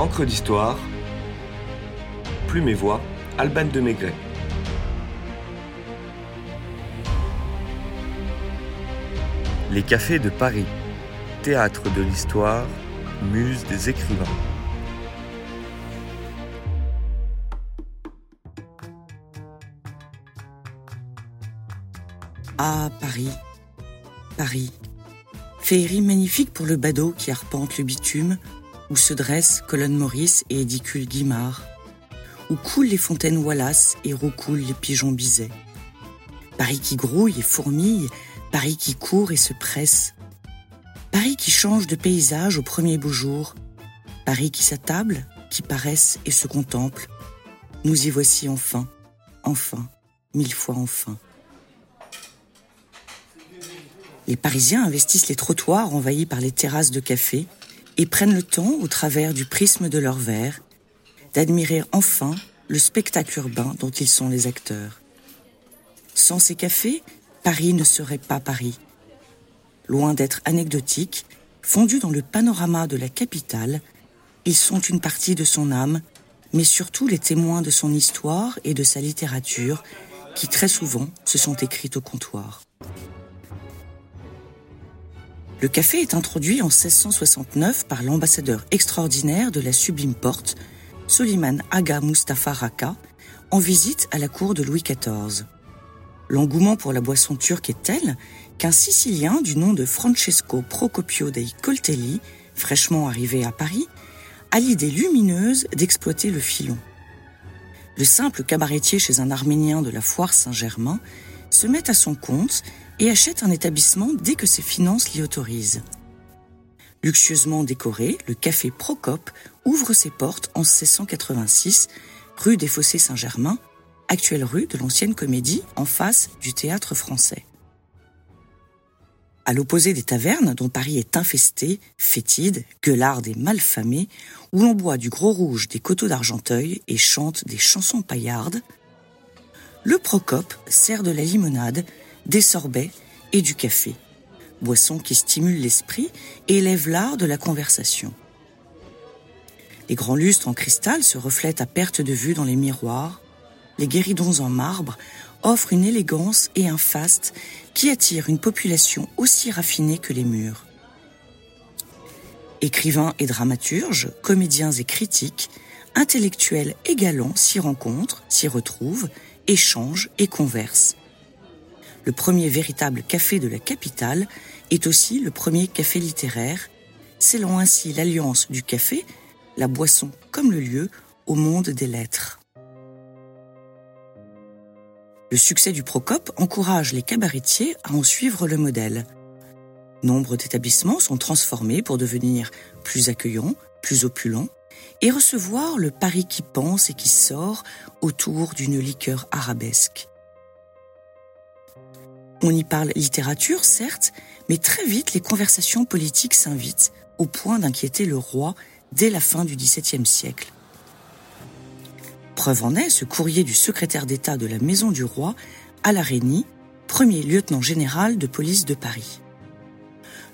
Encre d'histoire, Plume et Voix, Alban de Maigret. Les cafés de Paris, théâtre de l'histoire, muse des écrivains. Ah, Paris, Paris. Féerie magnifique pour le badaud qui arpente le bitume, où se dressent colonne Maurice et édicule Guimard, où coulent les fontaines Wallace et roucoulent les pigeons Bizet. Paris qui grouille et fourmille, Paris qui court et se presse. Paris qui change de paysage au premier beau jour. Paris qui s'attable, qui paresse et se contemple. Nous y voici enfin, enfin, mille fois enfin. Les Parisiens investissent les trottoirs envahis par les terrasses de café et prennent le temps, au travers du prisme de leurs verres, d'admirer enfin le spectacle urbain dont ils sont les acteurs. Sans ces cafés, Paris ne serait pas Paris. Loin d'être anecdotiques, fondus dans le panorama de la capitale, ils sont une partie de son âme, mais surtout les témoins de son histoire et de sa littérature, qui très souvent se sont écrites au comptoir. Le café est introduit en 1669 par l'ambassadeur extraordinaire de la sublime porte, Soliman Aga Mustafa Raka, en visite à la cour de Louis XIV. L'engouement pour la boisson turque est tel qu'un Sicilien du nom de Francesco Procopio dei Coltelli, fraîchement arrivé à Paris, a l'idée lumineuse d'exploiter le filon. Le simple cabaretier chez un Arménien de la foire Saint-Germain se met à son compte et achète un établissement dès que ses finances l'y autorisent. Luxueusement décoré, le café Procope ouvre ses portes en 1686, rue des Fossés Saint-Germain, actuelle rue de l'ancienne comédie en face du théâtre français. À l'opposé des tavernes dont Paris est infesté, fétide, gueularde et malfamée, où l'on boit du gros rouge des coteaux d'Argenteuil et chante des chansons paillardes, le Procope sert de la limonade, des sorbets et du café, boisson qui stimule l'esprit et élève l'art de la conversation. Les grands lustres en cristal se reflètent à perte de vue dans les miroirs, les guéridons en marbre offrent une élégance et un faste qui attirent une population aussi raffinée que les murs. Écrivains et dramaturges, comédiens et critiques, intellectuels et galants s'y rencontrent, s'y retrouvent, échangent et conversent. Le premier véritable café de la capitale est aussi le premier café littéraire, scellant ainsi l'alliance du café, la boisson comme le lieu, au monde des lettres. Le succès du Procope encourage les cabaretiers à en suivre le modèle. Nombre d'établissements sont transformés pour devenir plus accueillants, plus opulents, et recevoir le Paris qui pense et qui sort autour d'une liqueur arabesque. On y parle littérature, certes, mais très vite les conversations politiques s'invitent, au point d'inquiéter le roi dès la fin du XVIIe siècle. Preuve en est ce courrier du secrétaire d'État de la Maison du Roi à la premier lieutenant général de police de Paris.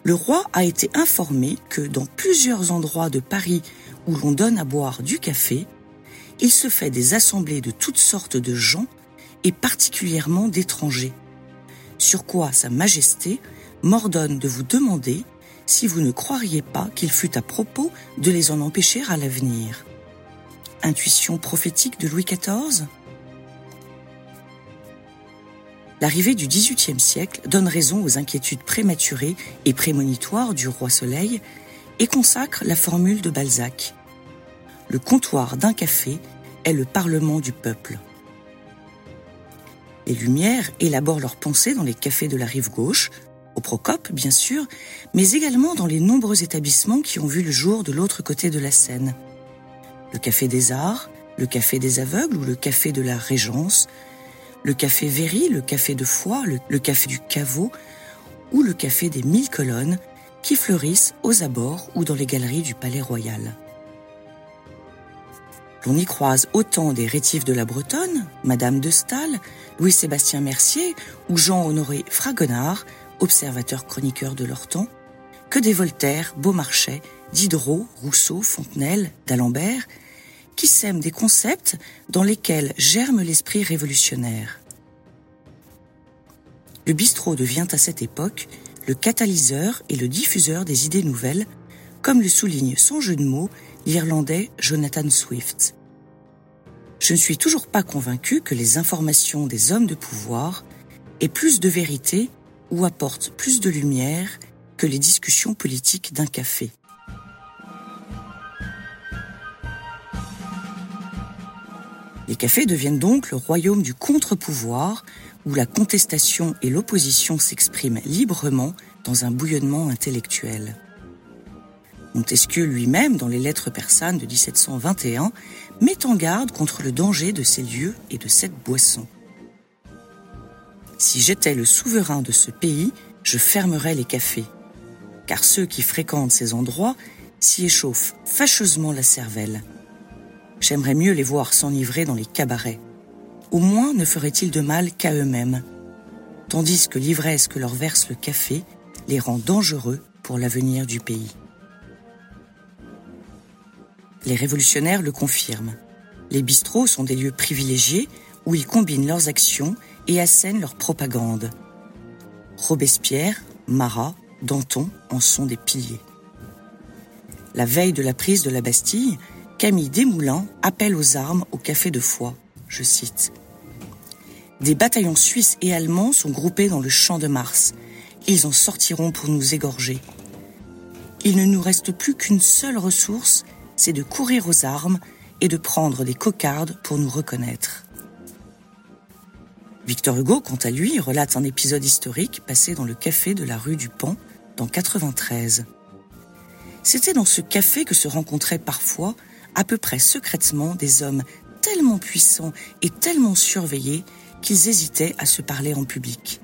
Le roi a été informé que dans plusieurs endroits de Paris où l'on donne à boire du café, il se fait des assemblées de toutes sortes de gens et particulièrement d'étrangers. Sur quoi Sa Majesté m'ordonne de vous demander si vous ne croiriez pas qu'il fût à propos de les en empêcher à l'avenir. Intuition prophétique de Louis XIV L'arrivée du XVIIIe siècle donne raison aux inquiétudes prématurées et prémonitoires du roi Soleil et consacre la formule de Balzac. Le comptoir d'un café est le parlement du peuple. Les Lumières élaborent leurs pensées dans les cafés de la rive gauche, au Procope bien sûr, mais également dans les nombreux établissements qui ont vu le jour de l'autre côté de la Seine. Le Café des Arts, le Café des Aveugles ou le Café de la Régence, le Café Véry, le Café de Foix, le, Café du Caveau ou le Café des Mille Colonnes qui fleurissent aux abords ou dans les galeries du Palais Royal. On y croise autant des rétifs de la Bretonne, Madame de Stahl, Louis-Sébastien Mercier ou Jean-Honoré Fragonard, observateur chroniqueur de leur temps, que des Voltaire, Beaumarchais Diderot, Rousseau, Fontenelle, d'Alembert, qui sèment des concepts dans lesquels germe l'esprit révolutionnaire. Le bistrot devient à cette époque le catalyseur et le diffuseur des idées nouvelles, comme le souligne sans jeu de mots l'Irlandais Jonathan Swift. Je ne suis toujours pas convaincu que les informations des hommes de pouvoir aient plus de vérité ou apportent plus de lumière que les discussions politiques d'un café. Les cafés deviennent donc le royaume du contre-pouvoir où la contestation et l'opposition s'expriment librement dans un bouillonnement intellectuel. Montesquieu lui-même, dans les lettres persanes de 1721, met en garde contre le danger de ces lieux et de cette boisson. Si j'étais le souverain de ce pays, je fermerais les cafés, car ceux qui fréquentent ces endroits s'y échauffent fâcheusement la cervelle. J'aimerais mieux les voir s'enivrer dans les cabarets. Au moins ne feraient-ils de mal qu'à eux-mêmes, tandis que l'ivresse que leur verse le café les rend dangereux pour l'avenir du pays. Les révolutionnaires le confirment. Les bistrots sont des lieux privilégiés où ils combinent leurs actions et assènent leur propagande. Robespierre, Marat, Danton en sont des piliers. La veille de la prise de la Bastille, Camille Desmoulins appelle aux armes au Café de Foix. Je cite. Des bataillons suisses et allemands sont groupés dans le champ de Mars. Ils en sortiront pour nous égorger. Il ne nous reste plus qu'une seule ressource, c'est de courir aux armes et de prendre des cocardes pour nous reconnaître. Victor Hugo, quant à lui, relate un épisode historique passé dans le café de la rue du Pan dans 93. C'était dans ce café que se rencontraient parfois à peu près secrètement des hommes tellement puissants et tellement surveillés qu'ils hésitaient à se parler en public.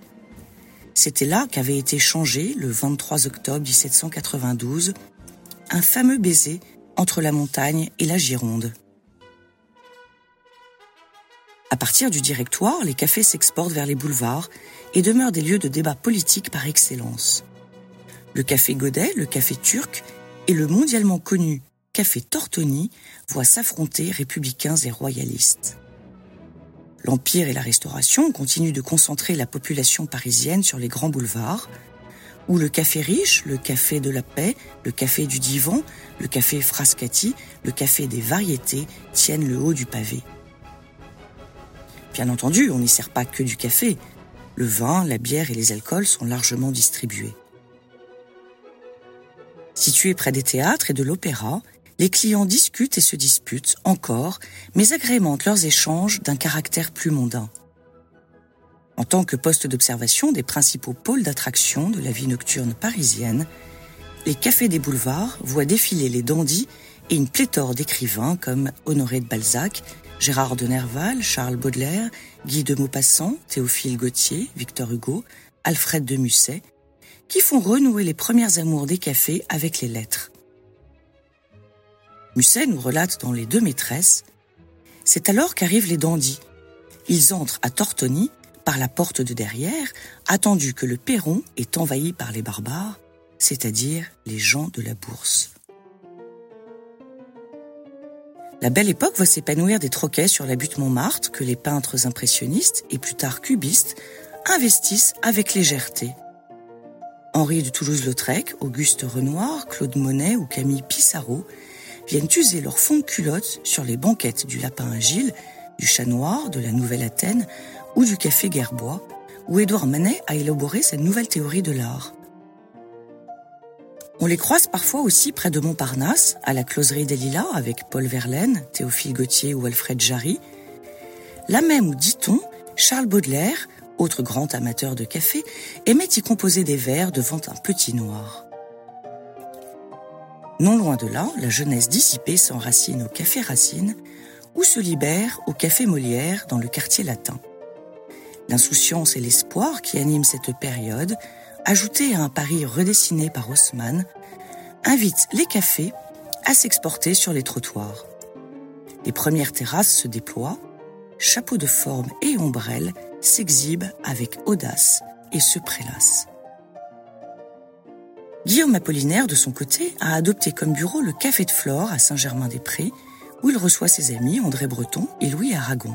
C'était là qu'avait été changé, le 23 octobre 1792, un fameux baiser entre la montagne et la Gironde. À partir du directoire, les cafés s'exportent vers les boulevards et demeurent des lieux de débat politique par excellence. Le café Godet, le café turc et le mondialement connu Café Tortoni voit s'affronter républicains et royalistes. L'Empire et la Restauration continuent de concentrer la population parisienne sur les grands boulevards, où le café riche, le café de la paix, le café du divan, le café Frascati, le café des variétés tiennent le haut du pavé. Bien entendu, on n'y sert pas que du café. Le vin, la bière et les alcools sont largement distribués. Situés près des théâtres et de l'opéra, les clients discutent et se disputent encore, mais agrémentent leurs échanges d'un caractère plus mondain. En tant que poste d'observation des principaux pôles d'attraction de la vie nocturne parisienne, les cafés des boulevards voient défiler les dandys et une pléthore d'écrivains comme Honoré de Balzac, Gérard de Nerval, Charles Baudelaire, Guy de Maupassant, Théophile Gautier, Victor Hugo, Alfred de Musset, qui font renouer les premières amours des cafés avec les lettres. Musset nous relate dans Les Deux Maîtresses C'est alors qu'arrivent les dandys. Ils entrent à Tortoni par la porte de derrière, attendu que le perron est envahi par les barbares, c'est-à-dire les gens de la bourse. La belle époque voit s'épanouir des troquets sur la butte Montmartre que les peintres impressionnistes et plus tard cubistes investissent avec légèreté. Henri de Toulouse-Lautrec, Auguste Renoir, Claude Monet ou Camille Pissarro viennent user leur fond de culotte sur les banquettes du Lapin Agile, du Chat Noir, de la Nouvelle Athènes ou du Café Gerbois, où Édouard Manet a élaboré sa nouvelle théorie de l'art. On les croise parfois aussi près de Montparnasse, à la closerie des Lilas avec Paul Verlaine, Théophile Gautier ou Alfred Jarry. Là même où, dit-on, Charles Baudelaire, autre grand amateur de café, aimait y composer des vers devant un petit noir. Non loin de là, la jeunesse dissipée s'enracine au Café Racine ou se libère au Café Molière dans le quartier latin. L'insouciance et l'espoir qui animent cette période, ajoutés à un Paris redessiné par Haussmann, invitent les cafés à s'exporter sur les trottoirs. Les premières terrasses se déploient, chapeaux de forme et ombrelles s'exhibent avec audace et se prélassent. Guillaume Apollinaire, de son côté, a adopté comme bureau le Café de Flore à Saint-Germain-des-Prés, où il reçoit ses amis André Breton et Louis Aragon.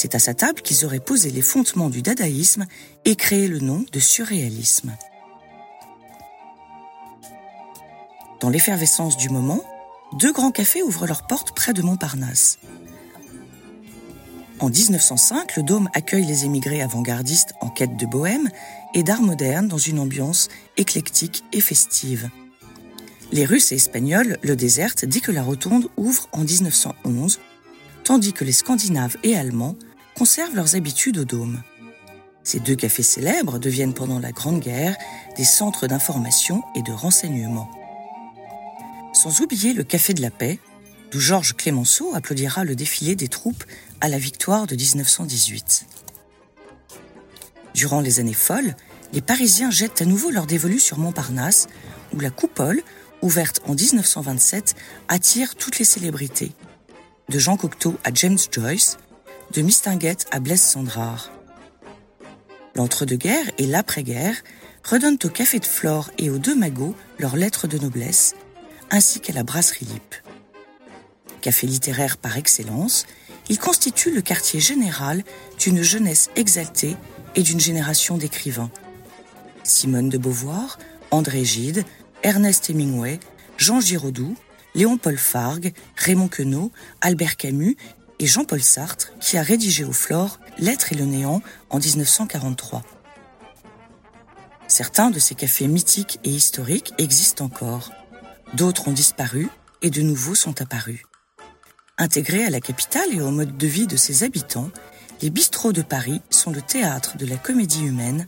C'est à sa table qu'ils auraient posé les fondements du dadaïsme et créé le nom de surréalisme. Dans l'effervescence du moment, deux grands cafés ouvrent leurs portes près de Montparnasse. En 1905, le Dôme accueille les émigrés avant-gardistes en quête de bohème et d'art moderne dans une ambiance éclectique et festive. Les Russes et Espagnols le désertent dès que la rotonde ouvre en 1911, tandis que les Scandinaves et Allemands conservent leurs habitudes au Dôme. Ces deux cafés célèbres deviennent pendant la Grande Guerre des centres d'information et de renseignement. Sans oublier le Café de la Paix, d'où Georges Clémenceau applaudira le défilé des troupes à la victoire de 1918. Durant les années folles, les Parisiens jettent à nouveau leur dévolu sur Montparnasse, où la coupole, ouverte en 1927, attire toutes les célébrités. De Jean Cocteau à James Joyce, de Mistinguett à Blaise Sandrard. L'entre-deux-guerres et l'après-guerre redonnent au Café de Flore et aux Deux Magots leurs lettres de noblesse, ainsi qu'à la Brasserie Lippe. Café littéraire par excellence, il constitue le quartier général d'une jeunesse exaltée et d'une génération d'écrivains. Simone de Beauvoir, André Gide, Ernest Hemingway, Jean Giraudoux, Léon-Paul Fargue, Raymond Queneau, Albert Camus et Jean-Paul Sartre, qui a rédigé au Flore L'être et le néant en 1943. Certains de ces cafés mythiques et historiques existent encore. D'autres ont disparu et de nouveaux sont apparus. Intégrés à la capitale et au mode de vie de ses habitants, les bistrots de Paris sont le théâtre de la comédie humaine,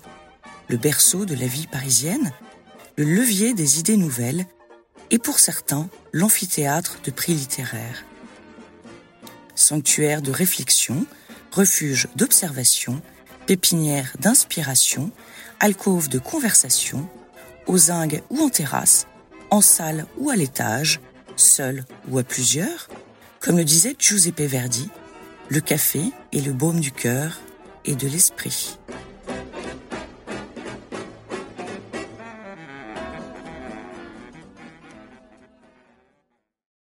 le berceau de la vie parisienne, le levier des idées nouvelles et pour certains l'amphithéâtre de prix littéraires. Sanctuaire de réflexion, refuge d'observation, pépinière d'inspiration, alcôve de conversation, aux zingues ou en terrasse, en salle ou à l'étage, seul ou à plusieurs, comme le disait Giuseppe Verdi, le café est le baume du cœur et de l'esprit.